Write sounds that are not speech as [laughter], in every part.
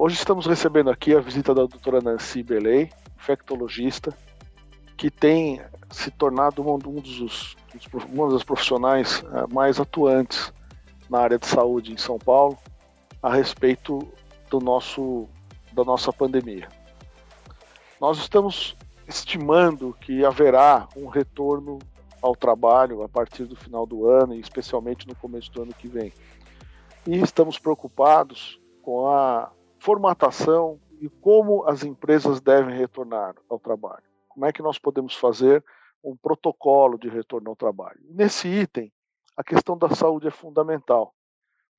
Hoje estamos recebendo aqui a visita da doutora Nancy Belay, infectologista, que tem se tornado um dos, uma das profissionais eh, mais atuantes na área de saúde em São Paulo a respeito do nosso, da nossa pandemia. Nós estamos estimando que haverá um retorno ao trabalho a partir do final do ano e especialmente no começo do ano que vem. E estamos preocupados com a formatação e como as empresas devem retornar ao trabalho. Como é que nós podemos fazer um protocolo de retorno ao trabalho? Nesse item, a questão da saúde é fundamental.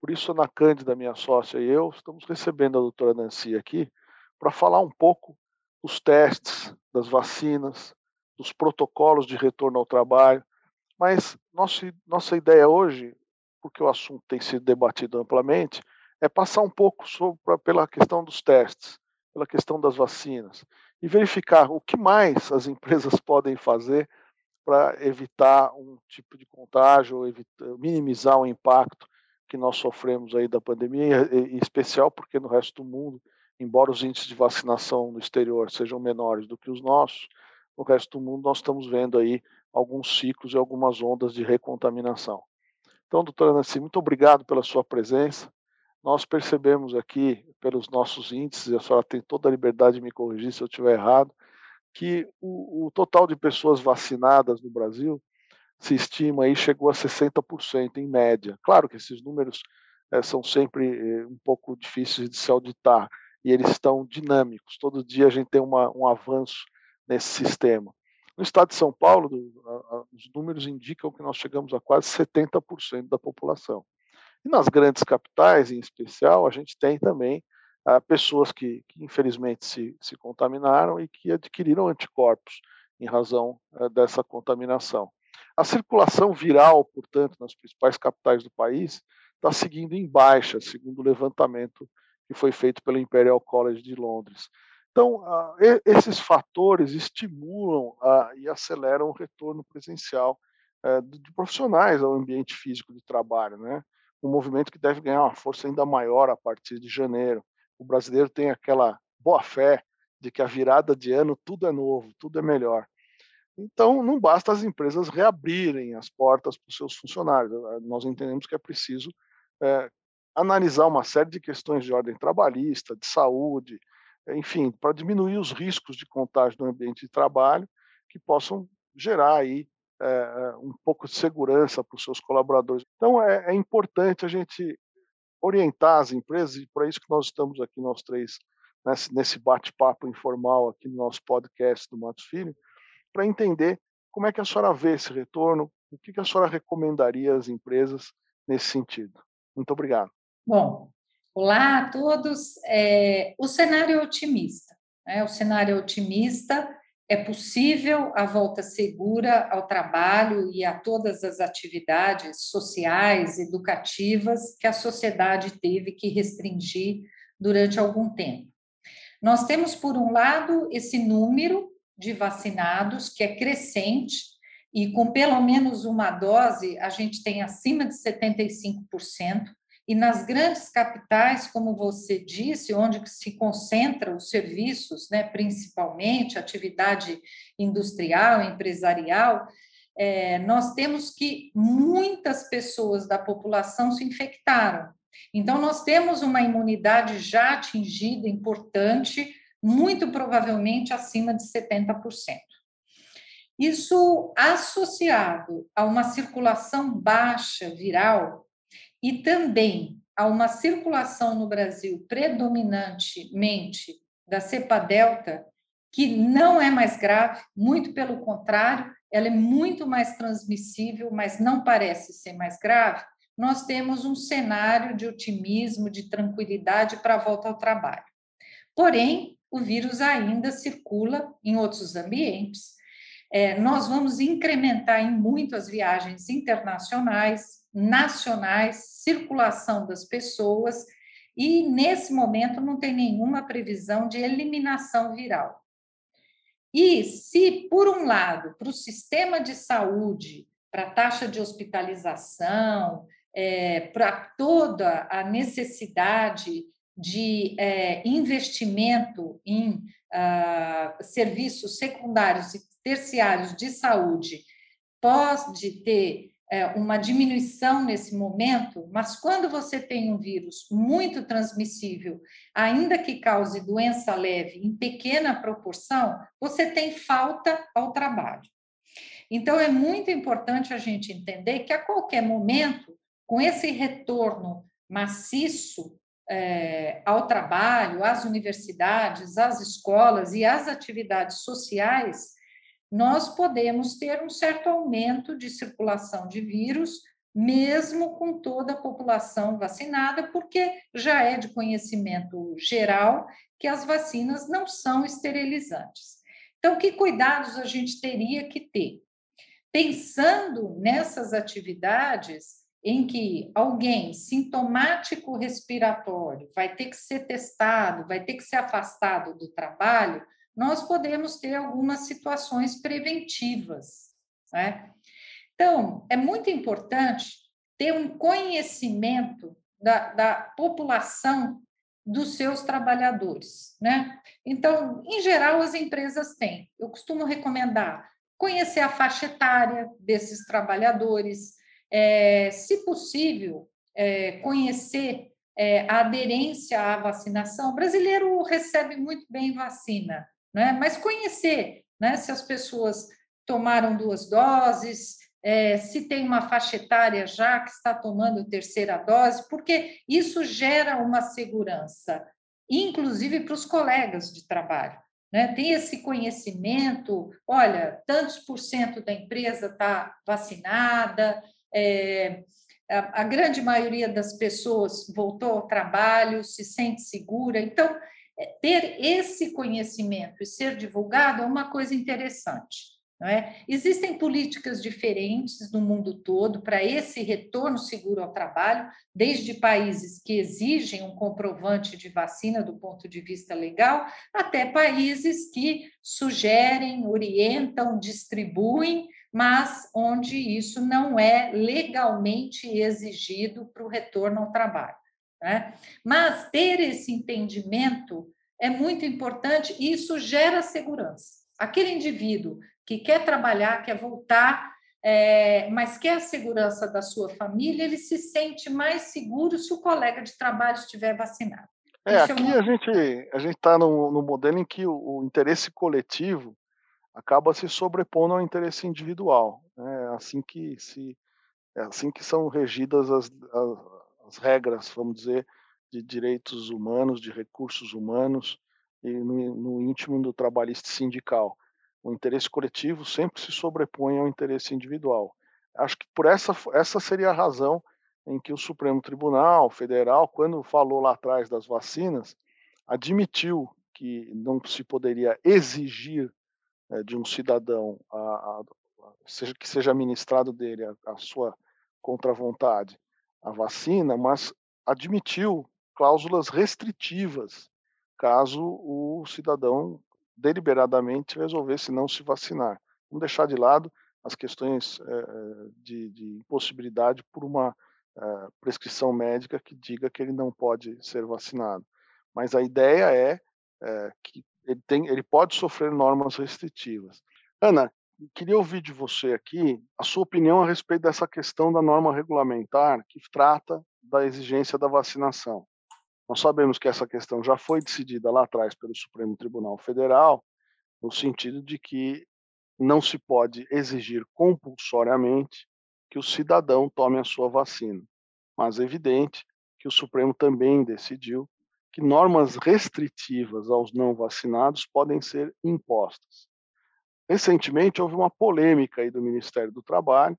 Por isso, Ana Cândida, minha sócia, e eu estamos recebendo a doutora Nancy aqui para falar um pouco dos testes, das vacinas, dos protocolos de retorno ao trabalho. Mas nossa, nossa ideia hoje, porque o assunto tem sido debatido amplamente, é passar um pouco sobre, pela questão dos testes, pela questão das vacinas, e verificar o que mais as empresas [laughs] podem fazer para evitar um tipo de contágio, evitar, minimizar o impacto que nós sofremos aí da pandemia, em especial porque no resto do mundo, embora os índices de vacinação no exterior sejam menores do que os nossos, no resto do mundo nós estamos vendo aí alguns ciclos e algumas ondas de recontaminação. Então, doutora Nancy, muito obrigado pela sua presença. Nós percebemos aqui, pelos nossos índices, a senhora tem toda a liberdade de me corrigir se eu estiver errado, que o, o total de pessoas vacinadas no Brasil se estima aí chegou a 60% em média. Claro que esses números é, são sempre é, um pouco difíceis de se auditar e eles estão dinâmicos. Todo dia a gente tem uma, um avanço nesse sistema. No estado de São Paulo, os números indicam que nós chegamos a quase 70% da população. E nas grandes capitais, em especial, a gente tem também ah, pessoas que, que infelizmente se, se, contaminaram e que adquiriram anticorpos em razão ah, dessa contaminação. A circulação viral, portanto, nas principais capitais do país está seguindo em baixa, segundo o levantamento que foi feito pelo Imperial College de Londres. Então, uh, esses fatores estimulam uh, e aceleram o retorno presencial uh, de profissionais ao ambiente físico de trabalho, né? Um movimento que deve ganhar uma força ainda maior a partir de janeiro. O brasileiro tem aquela boa fé de que a virada de ano tudo é novo, tudo é melhor. Então, não basta as empresas reabrirem as portas para os seus funcionários. Nós entendemos que é preciso é, analisar uma série de questões de ordem trabalhista, de saúde, enfim, para diminuir os riscos de contágio no ambiente de trabalho que possam gerar aí é, um pouco de segurança para os seus colaboradores. Então, é, é, importante a gente orientar as empresas, e para isso que nós estamos aqui, nós três, nesse, nesse bate-papo informal aqui no nosso podcast do Matos Filho, para entender como é que a senhora vê esse retorno, o que, que a senhora recomendaria às empresas nesse sentido. Muito obrigado. Bom, Olá a todos. É, o cenário é otimista. Né? O cenário é otimista. É possível a volta segura ao trabalho e a todas as atividades sociais, educativas que a sociedade teve que restringir durante algum tempo. Nós temos, por um lado, esse número de vacinados que é crescente, e com pelo menos uma dose, a gente tem acima de 75%. E nas grandes capitais, como você disse, onde se concentram os serviços, né, principalmente atividade industrial, empresarial, é, nós temos que muitas pessoas da população se infectaram. Então, nós temos uma imunidade já atingida, importante, muito provavelmente acima de 70%. Isso associado a uma circulação baixa viral, e também a uma circulação no Brasil predominantemente da cepa delta, que não é mais grave, muito pelo contrário, ela é muito mais transmissível, mas não parece ser mais grave, nós temos um cenário de otimismo, de tranquilidade para a volta ao trabalho. Porém, o vírus ainda circula em outros ambientes. É, nós vamos incrementar em muito as viagens internacionais, nacionais, circulação das pessoas, e nesse momento não tem nenhuma previsão de eliminação viral. E se, por um lado, para o sistema de saúde, para a taxa de hospitalização, é, para toda a necessidade de é, investimento em uh, serviços secundários e terciários de saúde pode ter uma diminuição nesse momento, mas quando você tem um vírus muito transmissível, ainda que cause doença leve em pequena proporção, você tem falta ao trabalho. Então, é muito importante a gente entender que a qualquer momento, com esse retorno maciço é, ao trabalho, às universidades, às escolas e às atividades sociais, nós podemos ter um certo aumento de circulação de vírus, mesmo com toda a população vacinada, porque já é de conhecimento geral que as vacinas não são esterilizantes. Então, que cuidados a gente teria que ter? Pensando nessas atividades em que alguém sintomático respiratório vai ter que ser testado, vai ter que ser afastado do trabalho, nós podemos ter algumas situações preventivas. Né? Então, é muito importante ter um conhecimento da, da população dos seus trabalhadores, né? Então, em geral, as empresas têm. Eu costumo recomendar conhecer a faixa etária desses trabalhadores, é, se possível, é, conhecer é, a aderência à vacinação. O brasileiro recebe muito bem vacina, né? mas conhecer né, se as pessoas tomaram duas doses, é, se tem uma faixa etária já que está tomando terceira dose, porque isso gera uma segurança, inclusive para os colegas de trabalho. Né? Tem esse conhecimento, olha, tantos por cento da empresa está vacinada, é, a, a grande maioria das pessoas voltou ao trabalho, se sente segura. Então, ter esse conhecimento e ser divulgado é uma coisa interessante. É? Existem políticas diferentes no mundo todo para esse retorno seguro ao trabalho, desde países que exigem um comprovante de vacina do ponto de vista legal, até países que sugerem, orientam, distribuem, mas onde isso não é legalmente exigido para o retorno ao trabalho. Né? Mas ter esse entendimento é muito importante e isso gera segurança. Aquele indivíduo que quer trabalhar, quer voltar, é, mas quer a segurança da sua família, ele se sente mais seguro se o colega de trabalho estiver vacinado. É, aqui é uma... a gente a gente está no, no, modelo em que o, o, interesse coletivo acaba se sobrepondo ao interesse individual. Né? É assim que se é assim que são regidas as, as as regras, vamos dizer, de direitos humanos, de recursos humanos e no, no íntimo do trabalhista sindical. O interesse coletivo sempre se sobrepõe ao interesse individual. Acho que por essa essa seria a razão em que o Supremo Tribunal Federal, quando falou lá atrás das vacinas, admitiu que não se poderia exigir é, de um cidadão a, a, seja que seja ministrado dele a, a sua contra vontade a vacina, mas admitiu cláusulas restritivas caso o cidadão deliberadamente resolvesse não se vacinar. Vamos deixar de lado as questões é, de, de, impossibilidade por uma é, prescrição médica que diga que ele não pode ser vacinado. Mas a ideia é, é que ele, tem, ele pode sofrer normas restritivas. Ana, queria ouvir de você aqui a sua opinião a respeito dessa questão da norma regulamentar que trata da exigência da vacinação. Nós sabemos que essa questão já foi decidida lá atrás pelo Supremo Tribunal Federal, no sentido de que não se pode exigir compulsoriamente que o cidadão tome a sua vacina. Mas é evidente que o Supremo também decidiu que normas restritivas aos não vacinados podem ser impostas. Recentemente houve uma polêmica aí do Ministério do Trabalho,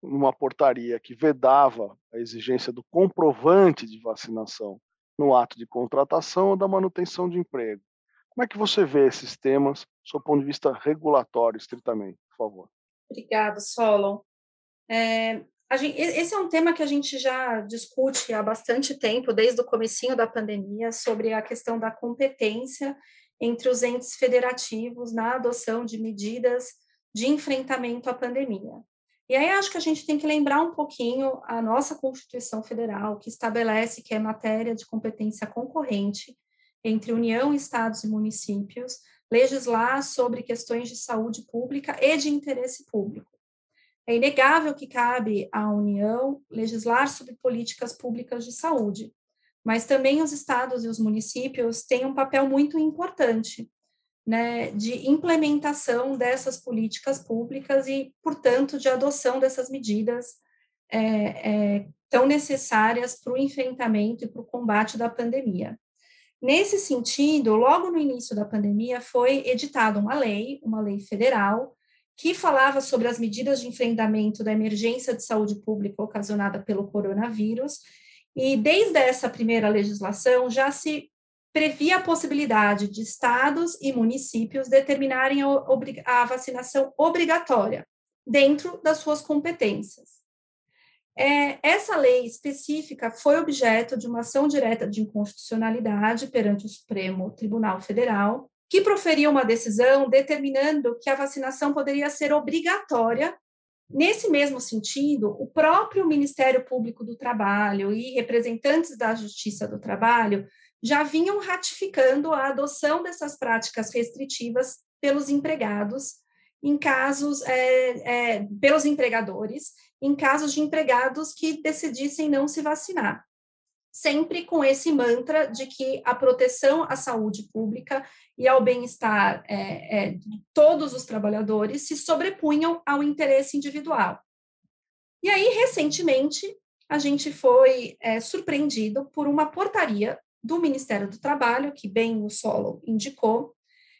numa portaria que vedava a exigência do comprovante de vacinação no ato de contratação ou da manutenção de emprego. Como é que você vê esses temas, do ponto de vista regulatório, estritamente, por favor? Obrigada, Solon. É, gente, esse é um tema que a gente já discute há bastante tempo, desde o comecinho da pandemia, sobre a questão da competência entre os entes federativos na adoção de medidas de enfrentamento à pandemia. E aí acho que a gente tem que lembrar um pouquinho a nossa Constituição Federal, que estabelece que é matéria de competência concorrente entre União, estados e municípios legislar sobre questões de saúde pública e de interesse público. É inegável que cabe à União legislar sobre políticas públicas de saúde, mas também os estados e os municípios têm um papel muito importante né, de implementação dessas políticas públicas e, portanto, de adoção dessas medidas é, é, tão necessárias para o enfrentamento e para o combate da pandemia. Nesse sentido, logo no início da pandemia, foi editada uma lei, uma lei federal, que falava sobre as medidas de enfrentamento da emergência de saúde pública ocasionada pelo coronavírus, e desde essa primeira legislação já se previa a possibilidade de estados e municípios determinarem a, vacinação obrigatória dentro das suas competências. É, essa lei específica foi objeto de uma ação direta de inconstitucionalidade perante o Supremo Tribunal Federal, que proferia uma decisão determinando que a vacinação poderia ser obrigatória. Nesse mesmo sentido, o próprio Ministério Público do Trabalho e representantes da Justiça do Trabalho já vinham ratificando a adoção dessas práticas restritivas pelos empregados em casos é, é, pelos empregadores em casos de empregados que decidissem não se vacinar sempre com esse mantra de que a proteção à saúde pública e ao bem-estar é, é, de todos os trabalhadores se sobrepunham ao interesse individual. E aí, recentemente, a gente foi é, surpreendido por uma portaria do Ministério do Trabalho, que bem o Solo indicou,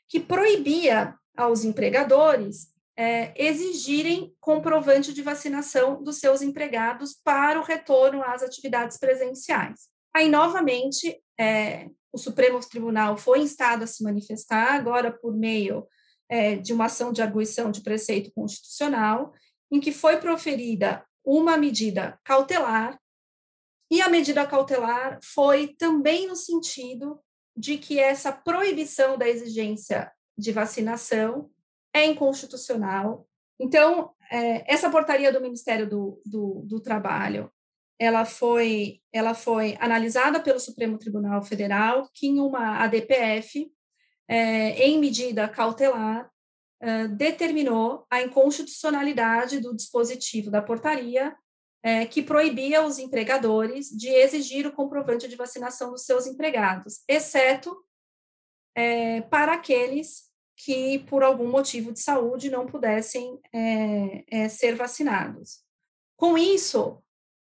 que proibia aos empregadores é, exigirem comprovante de vacinação dos seus empregados para o retorno às atividades presenciais. Aí, novamente, é, o Supremo Tribunal foi instado a se manifestar, agora por meio é, de uma ação de arguição de preceito constitucional, em que foi proferida uma medida cautelar, e a medida cautelar foi também no sentido de que essa proibição da exigência de vacinação é inconstitucional. Então, é, essa portaria do Ministério do, do, do, Trabalho, ela foi, ela foi analisada pelo Supremo Tribunal Federal, que em uma ADPF, é, em medida cautelar, é, determinou a inconstitucionalidade do dispositivo da portaria, é, que proibia os empregadores de exigir o comprovante de vacinação dos seus empregados, exceto é, para aqueles que, por algum motivo de saúde, não pudessem é, é, ser vacinados. Com isso,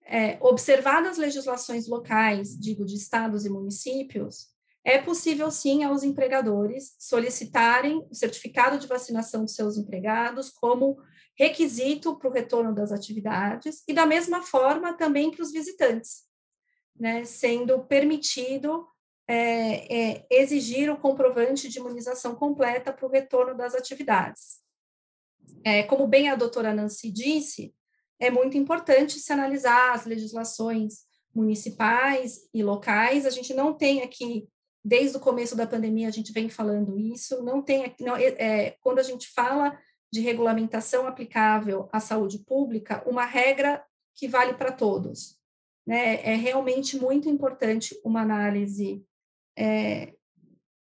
é, observadas as legislações locais, digo, de estados e municípios, é possível sim aos empregadores solicitarem o certificado de vacinação de seus empregados como requisito para o retorno das atividades e da mesma forma também para os visitantes, né, sendo permitido é, é, exigir o comprovante de imunização completa para o retorno das atividades. É, como bem a doutora Nancy disse, é muito importante se analisar as legislações municipais e locais. A gente não tem aqui, desde o começo da pandemia, a gente vem falando isso, não tem aqui, não, é, é quando a gente fala de regulamentação aplicável à saúde pública, uma regra que vale para todos. Né? É realmente muito importante uma análise é,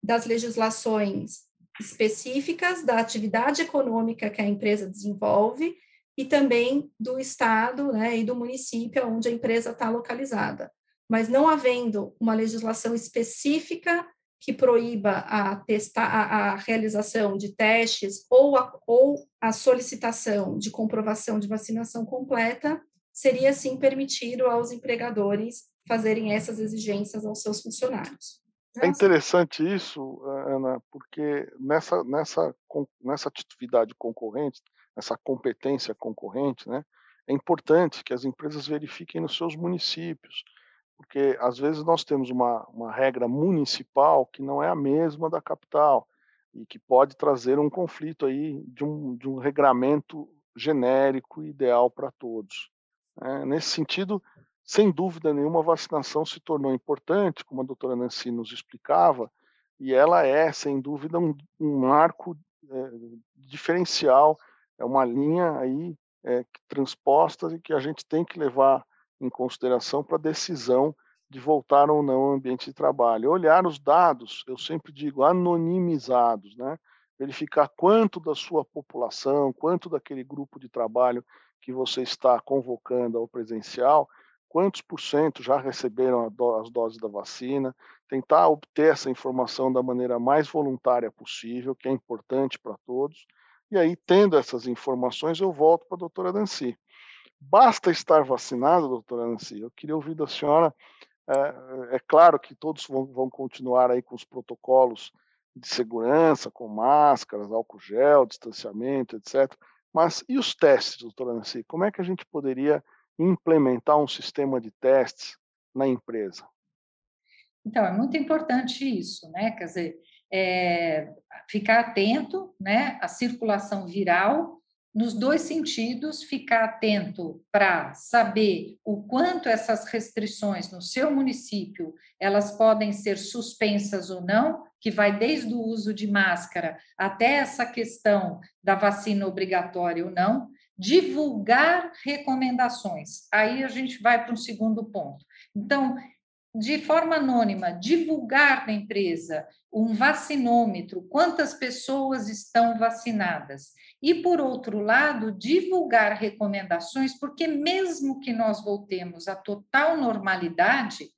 das legislações específicas da atividade econômica que a empresa desenvolve e também do estado né, e do município onde a empresa está localizada. Mas não havendo uma legislação específica que proíba a, testar, a, a realização de testes ou a, ou a solicitação de comprovação de vacinação completa, seria sim permitido aos empregadores fazerem essas exigências aos seus funcionários. É interessante isso, Ana, porque nessa, nessa, nessa atividade concorrente, essa competência concorrente, né, é importante que as empresas verifiquem nos seus municípios, porque às vezes nós temos uma, uma regra municipal que não é a mesma da capital e que pode trazer um conflito aí de um, de um regramento genérico ideal para todos. Né. Nesse sentido, sem dúvida nenhuma, a vacinação se tornou importante, como a doutora Nancy nos explicava, e ela é, sem dúvida, um, um marco é, diferencial, é uma linha aí é, transpostas e que a gente tem que levar em consideração para a decisão de voltar ou não ao ambiente de trabalho. Olhar os dados, eu sempre digo, anonimizados, né? verificar quanto da sua população, quanto daquele grupo de trabalho que você está convocando ao presencial, quantos por cento já receberam as doses da vacina, tentar obter essa informação da maneira mais voluntária possível, que é importante para todos. E aí, tendo essas informações, eu volto para a doutora Nancy. Basta estar vacinado, doutora Nancy? Eu queria ouvir da senhora. É, é claro que todos vão, vão continuar aí com os protocolos de segurança, com máscaras, álcool gel, distanciamento, etc. Mas e os testes, doutora Nancy? Como é que a gente poderia implementar um sistema de testes na empresa? Então, é muito importante isso, né? Quer dizer, é, ficar atento né, à circulação viral nos dois sentidos, ficar atento para saber o quanto essas restrições no seu município elas podem ser suspensas ou não, que vai desde o uso de máscara até essa questão da vacina obrigatória ou não, divulgar recomendações. Aí a gente vai para um segundo ponto. Então, de forma anônima, divulgar na empresa um vacinômetro, quantas pessoas estão vacinadas. E, por outro lado, divulgar recomendações, porque mesmo que nós voltemos à total normalidade,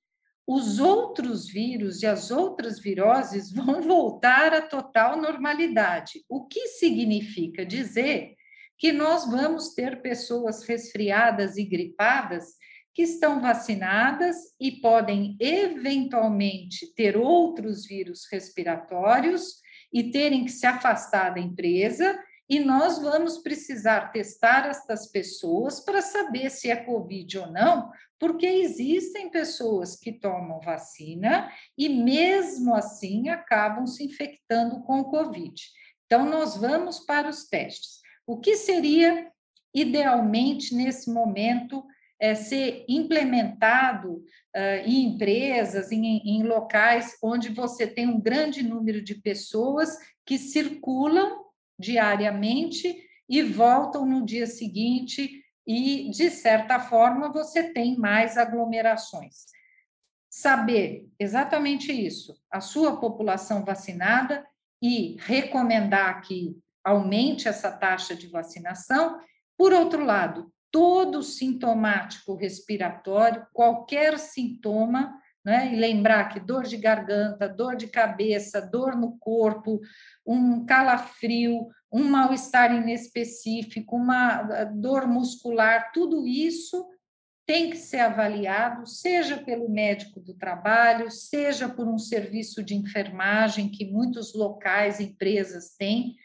os outros vírus e as outras viroses [laughs] vão voltar à total normalidade. O que significa dizer que nós vamos ter pessoas resfriadas e gripadas que estão vacinadas e podem eventualmente ter outros vírus respiratórios e terem que se afastar da empresa, e nós vamos precisar testar estas pessoas para saber se é Covid ou não, porque existem pessoas que tomam vacina e, mesmo assim, acabam se infectando com Covid. Então, nós vamos para os testes. O que seria, idealmente, nesse momento, é, ser implementado uh, em empresas, em, em locais onde você tem um grande número de pessoas que circulam diariamente e voltam no dia seguinte, e, de certa forma, você tem mais aglomerações. Saber exatamente isso, a sua população vacinada e recomendar que aumente essa taxa de vacinação. Por outro lado, todo sintomático respiratório, qualquer sintoma, né? e lembrar que dor de garganta, dor de cabeça, dor no corpo, um calafrio, um mal-estar inespecífico, uma dor muscular, tudo isso tem que ser avaliado, seja pelo médico do trabalho, seja por um serviço de enfermagem que muitos locais, empresas têm,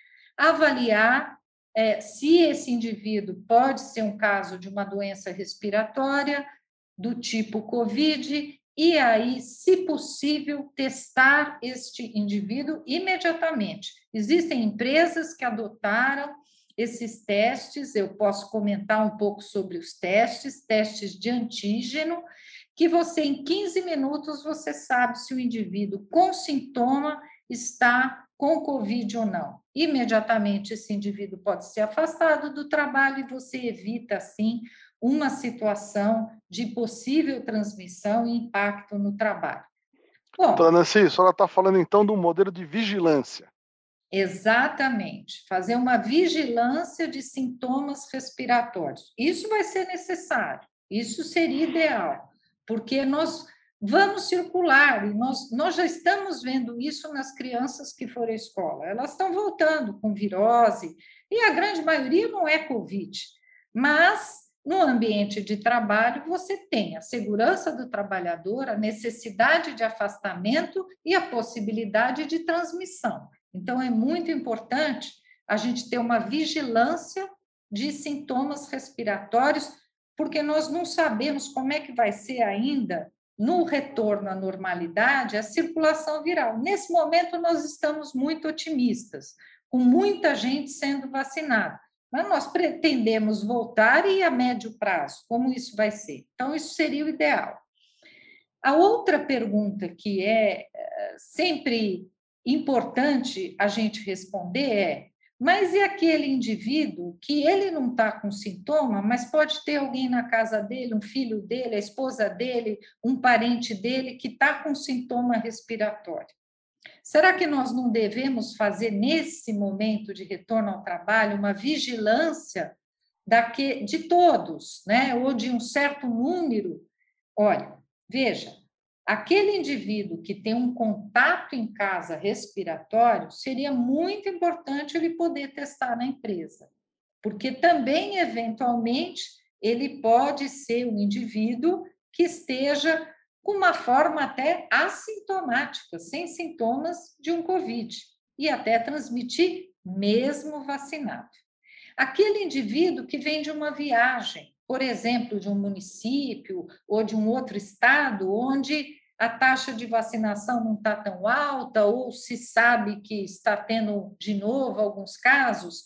avaliar é, se esse indivíduo pode ser um caso de uma doença respiratória do tipo COVID, e aí, se possível, testar este indivíduo imediatamente. Existem empresas que adotaram esses testes, eu posso comentar um pouco sobre os testes, testes de antígeno, que você em 15 minutos você sabe se o indivíduo com sintoma está com Covid ou não. Imediatamente esse indivíduo pode ser afastado do trabalho e você evita, assim, uma situação de possível transmissão e impacto no trabalho. Bom, Dona Nancy, a senhora está falando então de um modelo de vigilância. Exatamente, fazer uma vigilância de sintomas respiratórios. Isso vai ser necessário, isso seria ideal, porque nós vamos circular, e nós, nós já estamos vendo isso nas crianças que foram à escola. Elas estão voltando com virose, e a grande maioria não é Covid, mas no ambiente de trabalho você tem a segurança do trabalhador, a necessidade de afastamento e a possibilidade de transmissão. Então, é muito importante a gente ter uma vigilância de sintomas respiratórios, porque nós não sabemos como é que vai ser ainda no retorno à normalidade, a circulação viral. Nesse momento, nós estamos muito otimistas, com muita gente sendo vacinada. Mas nós pretendemos voltar e a médio prazo, como isso vai ser? Então, isso seria o ideal. A outra pergunta que é eh, sempre importante a gente responder é: Mas e aquele indivíduo que ele não está com sintoma, mas pode ter alguém na casa dele, um filho dele, a esposa dele, um parente dele que está com sintoma respiratório? Será que nós não devemos fazer, nesse momento de retorno ao trabalho, uma vigilância daque, de todos, né? ou de um certo número? Olha, veja, aquele indivíduo que tem um contato em casa respiratório, seria muito importante ele poder testar na empresa, porque também, eventualmente, ele pode ser um indivíduo que esteja com uma forma até assintomática, sem sintomas de um Covid, e até transmitir mesmo vacinado. Aquele indivíduo que vem de uma viagem, por exemplo, de um município ou de um outro estado, onde a taxa de vacinação não está tão alta, ou se sabe que está tendo de novo alguns casos,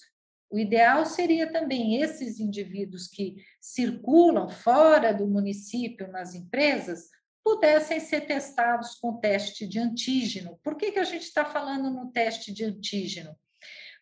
o ideal seria também esses indivíduos que circulam fora do município nas empresas pudessem ser testados com teste de antígeno. Por que, que a gente está falando no teste de antígeno?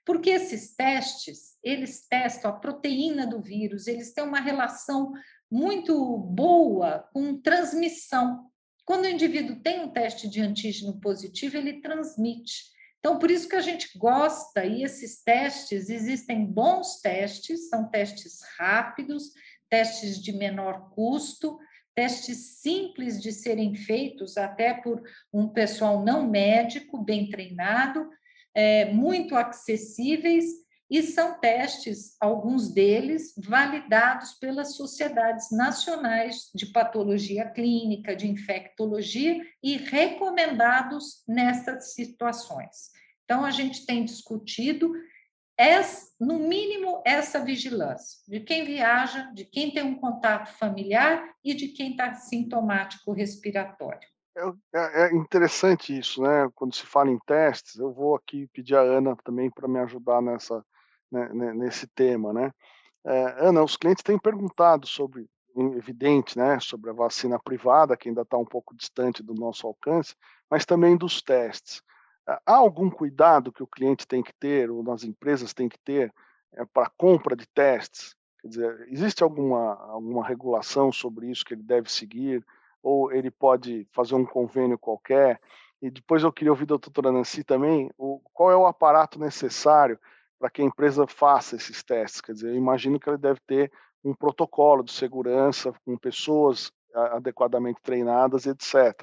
Porque esses testes, eles testam a proteína do vírus, eles têm uma relação muito boa com transmissão. Quando o indivíduo tem um teste de antígeno positivo, ele transmite. Então, por isso que a gente gosta, e esses testes, existem bons testes, são testes rápidos, testes de menor custo, testes simples de serem feitos até por um pessoal não médico, bem treinado, é, muito acessíveis, e são testes, alguns deles, validados pelas sociedades nacionais de patologia clínica, de infectologia, e recomendados nessas situações. Então, a gente tem discutido no mínimo, essa vigilância de quem viaja, de quem tem um contato familiar e de quem está sintomático respiratório. É, é, é, interessante isso, né? Quando se fala em testes, eu vou aqui pedir a Ana também para me ajudar nessa, né, nesse tema, né? É, Ana, os clientes têm perguntado sobre, evidente, né, sobre a vacina privada, que ainda está um pouco distante do nosso alcance, mas também dos testes. Há algum cuidado que o cliente tem que ter, ou as empresas têm que ter, é, para compra de testes? Quer dizer, existe alguma, alguma regulação sobre isso que ele deve seguir? Ou ele pode fazer um convênio qualquer? E depois eu queria ouvir da doutora Nancy também, o, qual é o aparato necessário para que a empresa faça esses testes? Quer dizer, eu imagino que ele deve ter um protocolo de segurança com pessoas adequadamente treinadas, etc.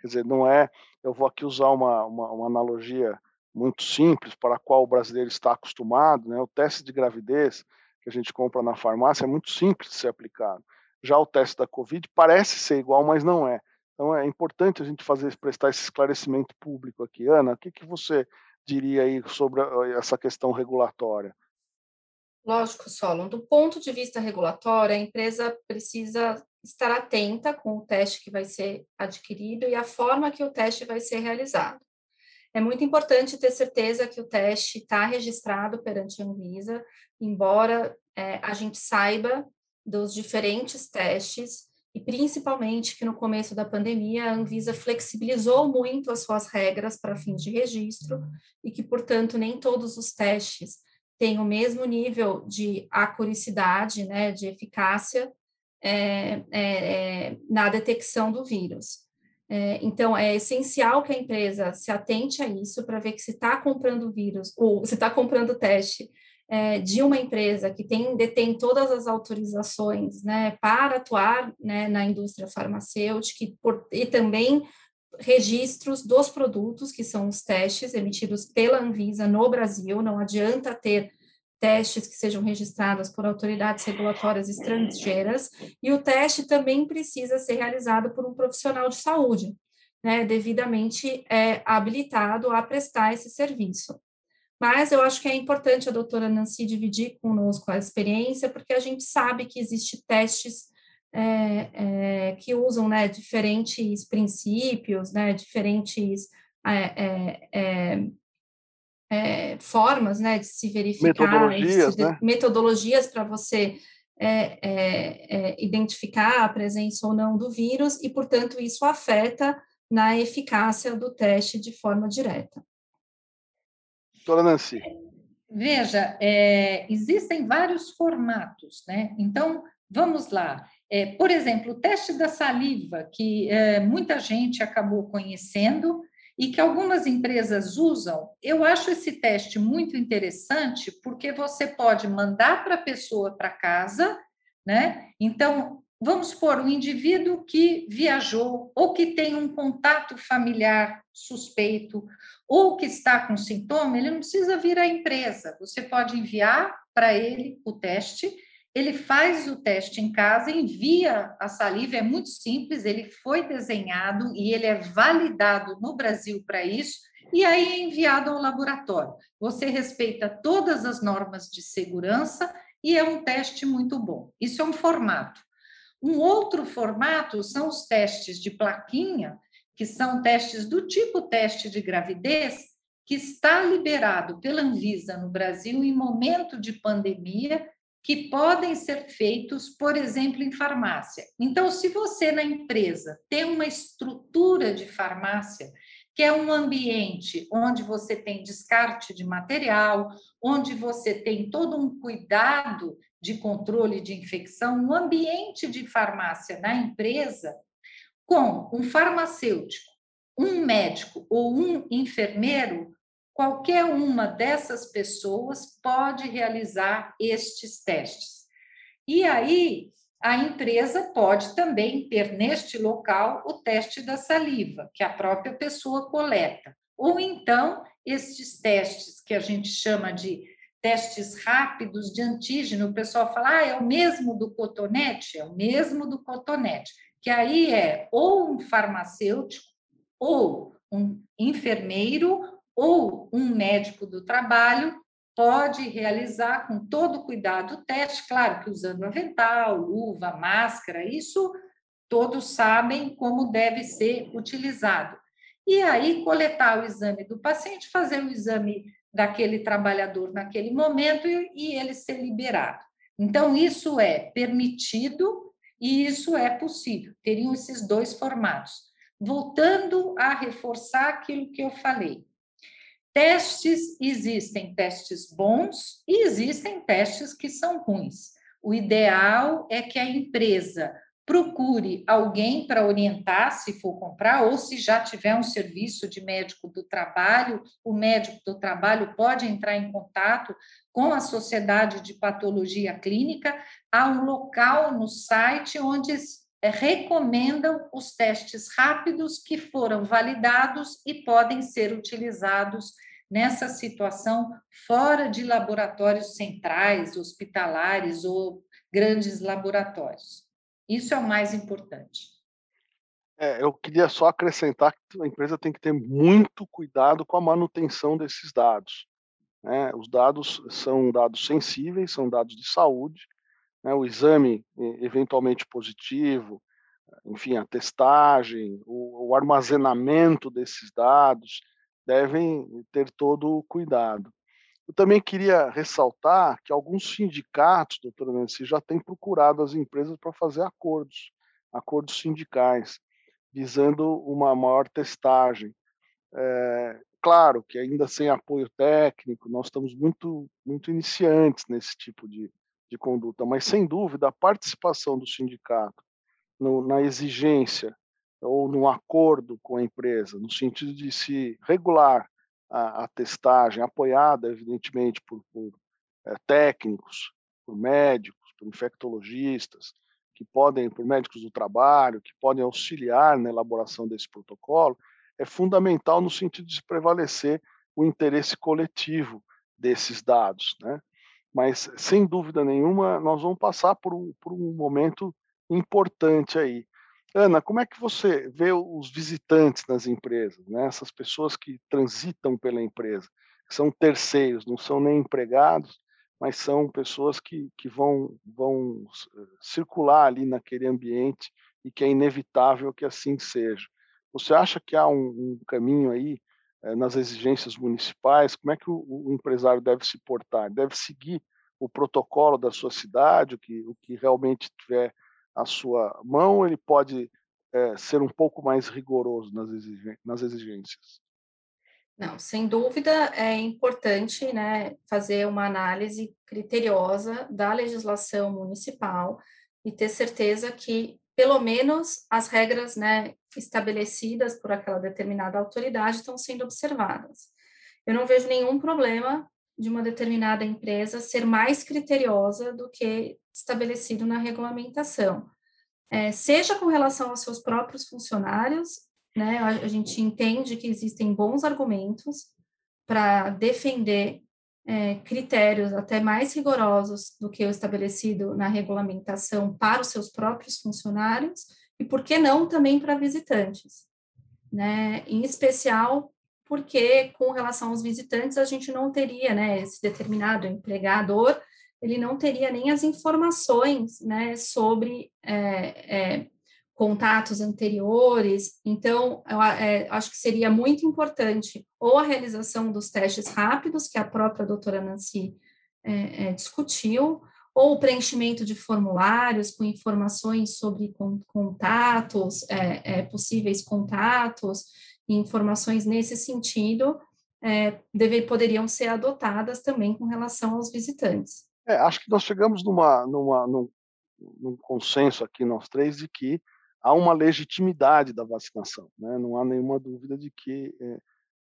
Quer dizer, não é eu vou aqui usar uma, uma, uma analogia muito simples para a qual o brasileiro está acostumado, né? O teste de gravidez que a gente compra na farmácia é muito simples de ser aplicado. Já o teste da Covid parece ser igual, mas não é. Então é importante a gente fazer prestar esse esclarecimento público aqui. Ana, o que, que você diria aí sobre essa questão regulatória? Lógico, Solon. Do ponto de vista regulatório, a empresa precisa estar atenta com o teste que vai ser adquirido e a forma que o teste vai ser realizado. É muito importante ter certeza que o teste está registrado perante a Anvisa, embora é, a gente saiba dos diferentes testes e principalmente que no começo da pandemia a Anvisa flexibilizou muito as suas regras para fins de registro e que, portanto, nem todos os testes têm o mesmo nível de acuricidade, né, de eficácia é, é, é, na detecção do vírus. É, então, é essencial que a empresa se atente a isso para ver que se está comprando vírus, ou se está comprando teste é, de uma empresa que tem, detém todas as autorizações né, para atuar né, na indústria farmacêutica e, por, e também registros dos produtos, que são os testes emitidos pela Anvisa no Brasil, não adianta ter testes que sejam registrados por autoridades regulatórias estrangeiras, e o teste também precisa ser realizado por um profissional de saúde, né, devidamente é, habilitado a prestar esse serviço. Mas eu acho que é importante a doutora Nancy dividir conosco a experiência, porque a gente sabe que existem testes é, é, que usam né, diferentes princípios, né, diferentes é, é, é é, formas né, de se verificar, metodologias, se, né? metodologias para você identificar a presença ou não do vírus, e, portanto, isso afeta na eficácia do teste de forma direta. Doutora Nancy. Veja, é, existem vários formatos, né? Então, vamos lá. É, por exemplo, o teste da saliva, que é, muita gente acabou conhecendo e que algumas empresas usam, eu acho esse teste muito interessante, porque você pode mandar para a pessoa para casa, né? Então, vamos supor, um indivíduo que viajou ou que tem um contato familiar suspeito ou que está com sintoma, ele não precisa vir à empresa. Você pode enviar para ele o teste, ele faz o teste em casa, envia a saliva, é muito simples, ele foi desenhado e ele é validado no Brasil para isso, e aí é enviado ao laboratório. Você respeita todas as normas de segurança e é um teste muito bom. Isso é um formato. Um outro formato são os testes de plaquinha, que são testes do tipo teste de gravidez, que está liberado pela Anvisa no Brasil em momento de pandemia, que podem ser feitos, por exemplo, em farmácia. Então, se você na empresa tem uma estrutura de farmácia, que é um ambiente onde você tem descarte de material, onde você tem todo um cuidado de controle de infecção, um ambiente de farmácia na empresa com um farmacêutico, um médico ou um enfermeiro, qualquer uma dessas pessoas pode realizar estes testes. E aí, a empresa pode também ter neste local o teste da saliva, que a própria pessoa coleta. Ou então, estes testes que a gente chama de testes rápidos de antígeno, o pessoal fala, ah, é o mesmo do cotonete? É o mesmo do cotonete que aí é ou um farmacêutico, ou um enfermeiro, ou um médico do trabalho pode realizar com todo cuidado o teste, claro que usando avental, luva, máscara, isso todos sabem como deve ser utilizado. E aí coletar o exame do paciente, fazer o exame daquele trabalhador naquele momento e, ele ser liberado. Então, isso é permitido e isso é possível, teriam esses dois formatos. Voltando a reforçar aquilo que eu falei. Testes, existem testes bons e existem testes que são ruins. O ideal é que a empresa procure alguém para orientar se for comprar, ou se já tiver um serviço de médico do trabalho, o médico do trabalho pode entrar em contato com a Sociedade de Patologia Clínica. Há um local no site onde recomendam os testes rápidos que foram validados e podem ser utilizados nessa situação fora de laboratórios centrais, hospitalares ou grandes laboratórios. Isso é o mais importante. É, eu queria só acrescentar que a empresa tem que ter muito cuidado com a manutenção desses dados. Né? Os dados são dados sensíveis, são dados de saúde. Né? O exame eventualmente positivo, enfim, a testagem, o, o armazenamento desses dados devem ter todo o cuidado. Eu também queria ressaltar que alguns sindicatos, doutora Nancy, já têm procurado as empresas para fazer acordos, acordos sindicais, visando uma maior testagem. É, claro que ainda sem apoio técnico, nós estamos muito, muito iniciantes nesse tipo de, de conduta, mas sem dúvida a participação do sindicato no, na exigência ou no acordo com a empresa, no sentido de se regular a, a testagem, apoiada, evidentemente, por, por é, técnicos, por médicos, por infectologistas, que podem, por médicos do trabalho, que podem auxiliar na elaboração desse protocolo, é fundamental no sentido de prevalecer o interesse coletivo desses dados, né? Mas, sem dúvida nenhuma, nós vamos passar por um, por um momento importante aí. Ana, como é que você vê os visitantes nas empresas, né? essas pessoas que transitam pela empresa, que são terceiros, não são nem empregados, mas são pessoas que, que vão, vão eh, circular ali naquele ambiente e que é inevitável que assim seja. Você acha que há um, um caminho aí nas exigências municipais? Como é que o, o, empresário deve se portar? Deve seguir o protocolo da sua cidade, o que, o que realmente tiver a sua mão, ele pode é, ser um pouco mais rigoroso nas, exigências. Não, sem dúvida é importante né, fazer uma análise criteriosa da legislação municipal e ter certeza que, pelo menos, as regras né, estabelecidas por aquela determinada autoridade estão sendo observadas. Eu não vejo nenhum problema de uma determinada empresa ser mais criteriosa do que estabelecido na regulamentação. É, seja com relação aos seus próprios funcionários, né, a, gente entende que existem bons argumentos para defender é, critérios até mais rigorosos do que o estabelecido na regulamentação para os seus próprios funcionários, e por que não também para visitantes, né, em especial porque com relação aos visitantes a gente não teria, né, esse determinado empregador, ele não teria nem as informações, né, sobre é, é, contatos anteriores. Então, eu é, acho que seria muito importante ou a realização dos testes rápidos, que a própria doutora Nancy é, é, discutiu, ou o preenchimento de formulários com informações sobre contatos, é, possíveis contatos, informações nesse sentido é, deve, poderiam ser adotadas também com relação aos visitantes. É, acho que nós chegamos numa, numa, num, num, consenso aqui, nós três, de que há uma legitimidade da vacinação. Né? Não há nenhuma dúvida de que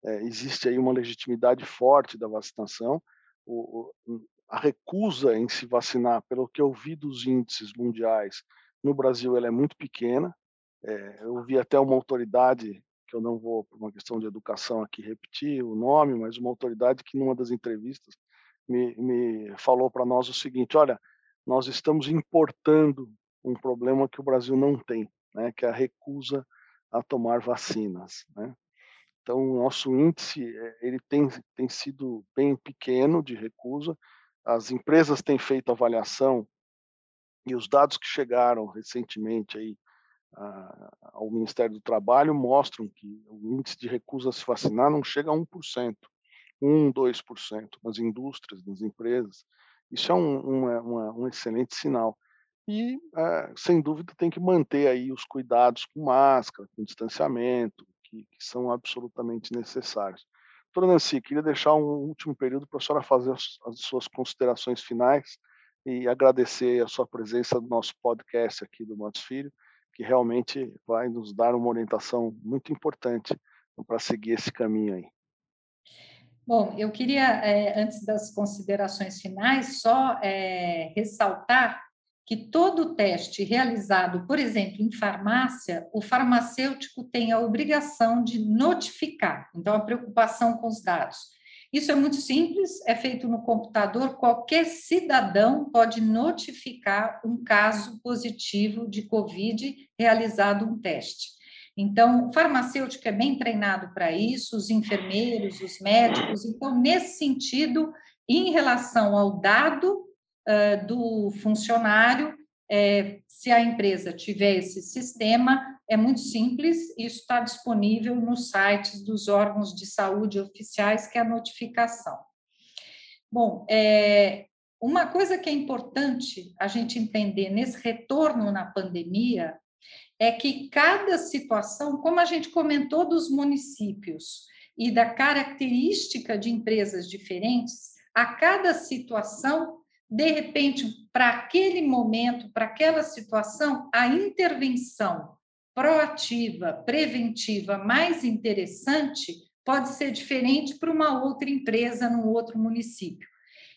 é, existe aí uma legitimidade forte da vacinação. O, o, a recusa em se vacinar, pelo que eu vi dos índices mundiais, no Brasil ela é muito pequena. É, eu vi até uma autoridade que eu não vou, por uma questão de educação aqui, repetir o nome, mas uma autoridade que, numa das entrevistas, me, me falou para nós o seguinte: olha, nós estamos importando um problema que o Brasil não tem, né, que é a recusa a tomar vacinas. Né? Então, o nosso índice eh, ele tem, tem sido bem pequeno de recusa. As empresas têm feito avaliação e os dados que chegaram recentemente aí ao Ministério do Trabalho mostram que o índice de recusa a se vacinar não chega a 1%, 1, 2% nas indústrias, nas empresas. Isso é um, um, é um excelente sinal. E, é, sem dúvida, tem que manter aí os cuidados com máscara, com distanciamento, que, que são absolutamente necessários. Doutora Nancy, queria deixar um último período para a senhora fazer as, as suas considerações finais e agradecer a sua presença no nosso podcast aqui do Matos Filho que realmente vai nos dar uma orientação muito importante para seguir esse caminho aí. Bom, eu queria, é, antes das considerações finais, só é, ressaltar que todo teste realizado, por exemplo, em farmácia, o farmacêutico tem a obrigação de notificar, então, a preocupação com os dados. Isso é muito simples, é feito no computador, qualquer cidadão pode notificar um caso positivo de Covid realizado um teste. Então, o farmacêutico é bem treinado para isso, os enfermeiros, os médicos. Então, nesse sentido, em relação ao dado do funcionário, é, se a empresa tiver esse sistema, é muito simples, isso está disponível nos sites dos órgãos de saúde oficiais, que é a notificação. Bom, é, uma coisa que é importante a gente entender nesse retorno na pandemia é que cada situação, como a gente comentou dos municípios e da característica de empresas diferentes, a cada situação de repente, para aquele momento, para aquela situação, a intervenção proativa, preventiva mais interessante pode ser diferente para uma outra empresa num outro município.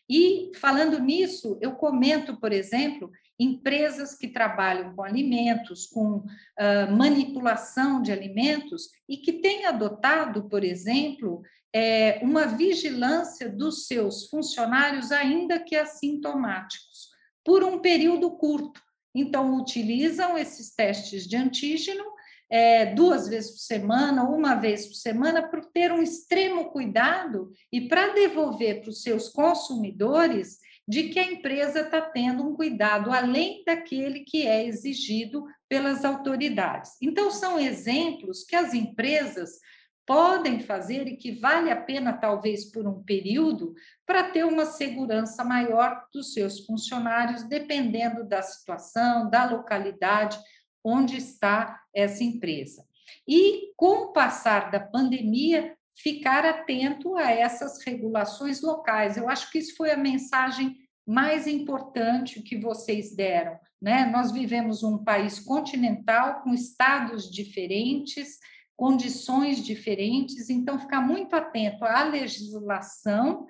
E falando nisso, eu comento, por exemplo, empresas que trabalham com alimentos, com uh, manipulação de alimentos e que têm adotado, por exemplo, é, uma vigilância dos seus funcionários, ainda que assintomáticos, por um período curto. Então, utilizam esses testes de antígeno é, duas vezes por semana, uma vez por semana, para ter um extremo cuidado e para devolver para os seus consumidores de que a empresa está tendo um cuidado além daquele que é exigido pelas autoridades. Então, são exemplos que as empresas podem fazer e que vale a pena, talvez por um período, para ter uma segurança maior dos seus funcionários, dependendo da situação, da localidade onde está essa empresa. E com o passar da pandemia, ficar atento a essas regulações locais. Eu acho que isso foi a mensagem mais importante que vocês deram. Né? Nós vivemos um país continental com estados diferentes, condições diferentes, então ficar muito atento à legislação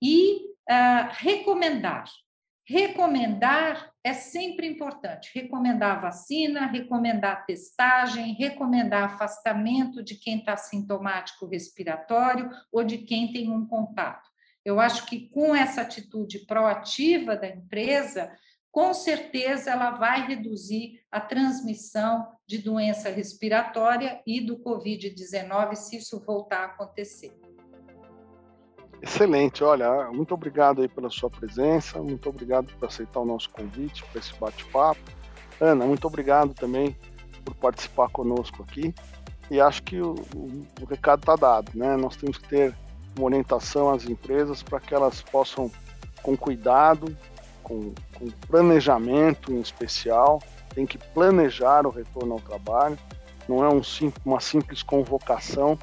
e uh, recomendar. Recomendar é sempre importante. Recomendar vacina, recomendar testagem, recomendar afastamento de quem está sintomático respiratório ou de quem tem um contato. Eu acho que com essa atitude proativa da empresa, com certeza ela vai reduzir a transmissão de doença respiratória e do Covid-19 se isso voltar a acontecer. Excelente, olha, muito obrigado aí pela sua presença, muito obrigado por aceitar o nosso convite para esse bate-papo. Ana, muito obrigado também por participar conosco aqui. E acho que o, o, o recado está dado, né? Nós temos que ter uma orientação às empresas para que elas possam, com cuidado, com, com planejamento em especial, tem que planejar o retorno ao trabalho, não é um, uma simples convocação,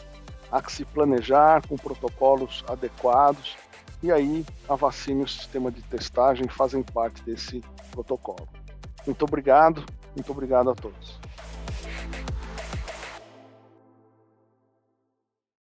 há que se planejar com protocolos adequados, e aí a vacina e o sistema de testagem fazem parte desse protocolo. Muito obrigado, muito obrigado a todos.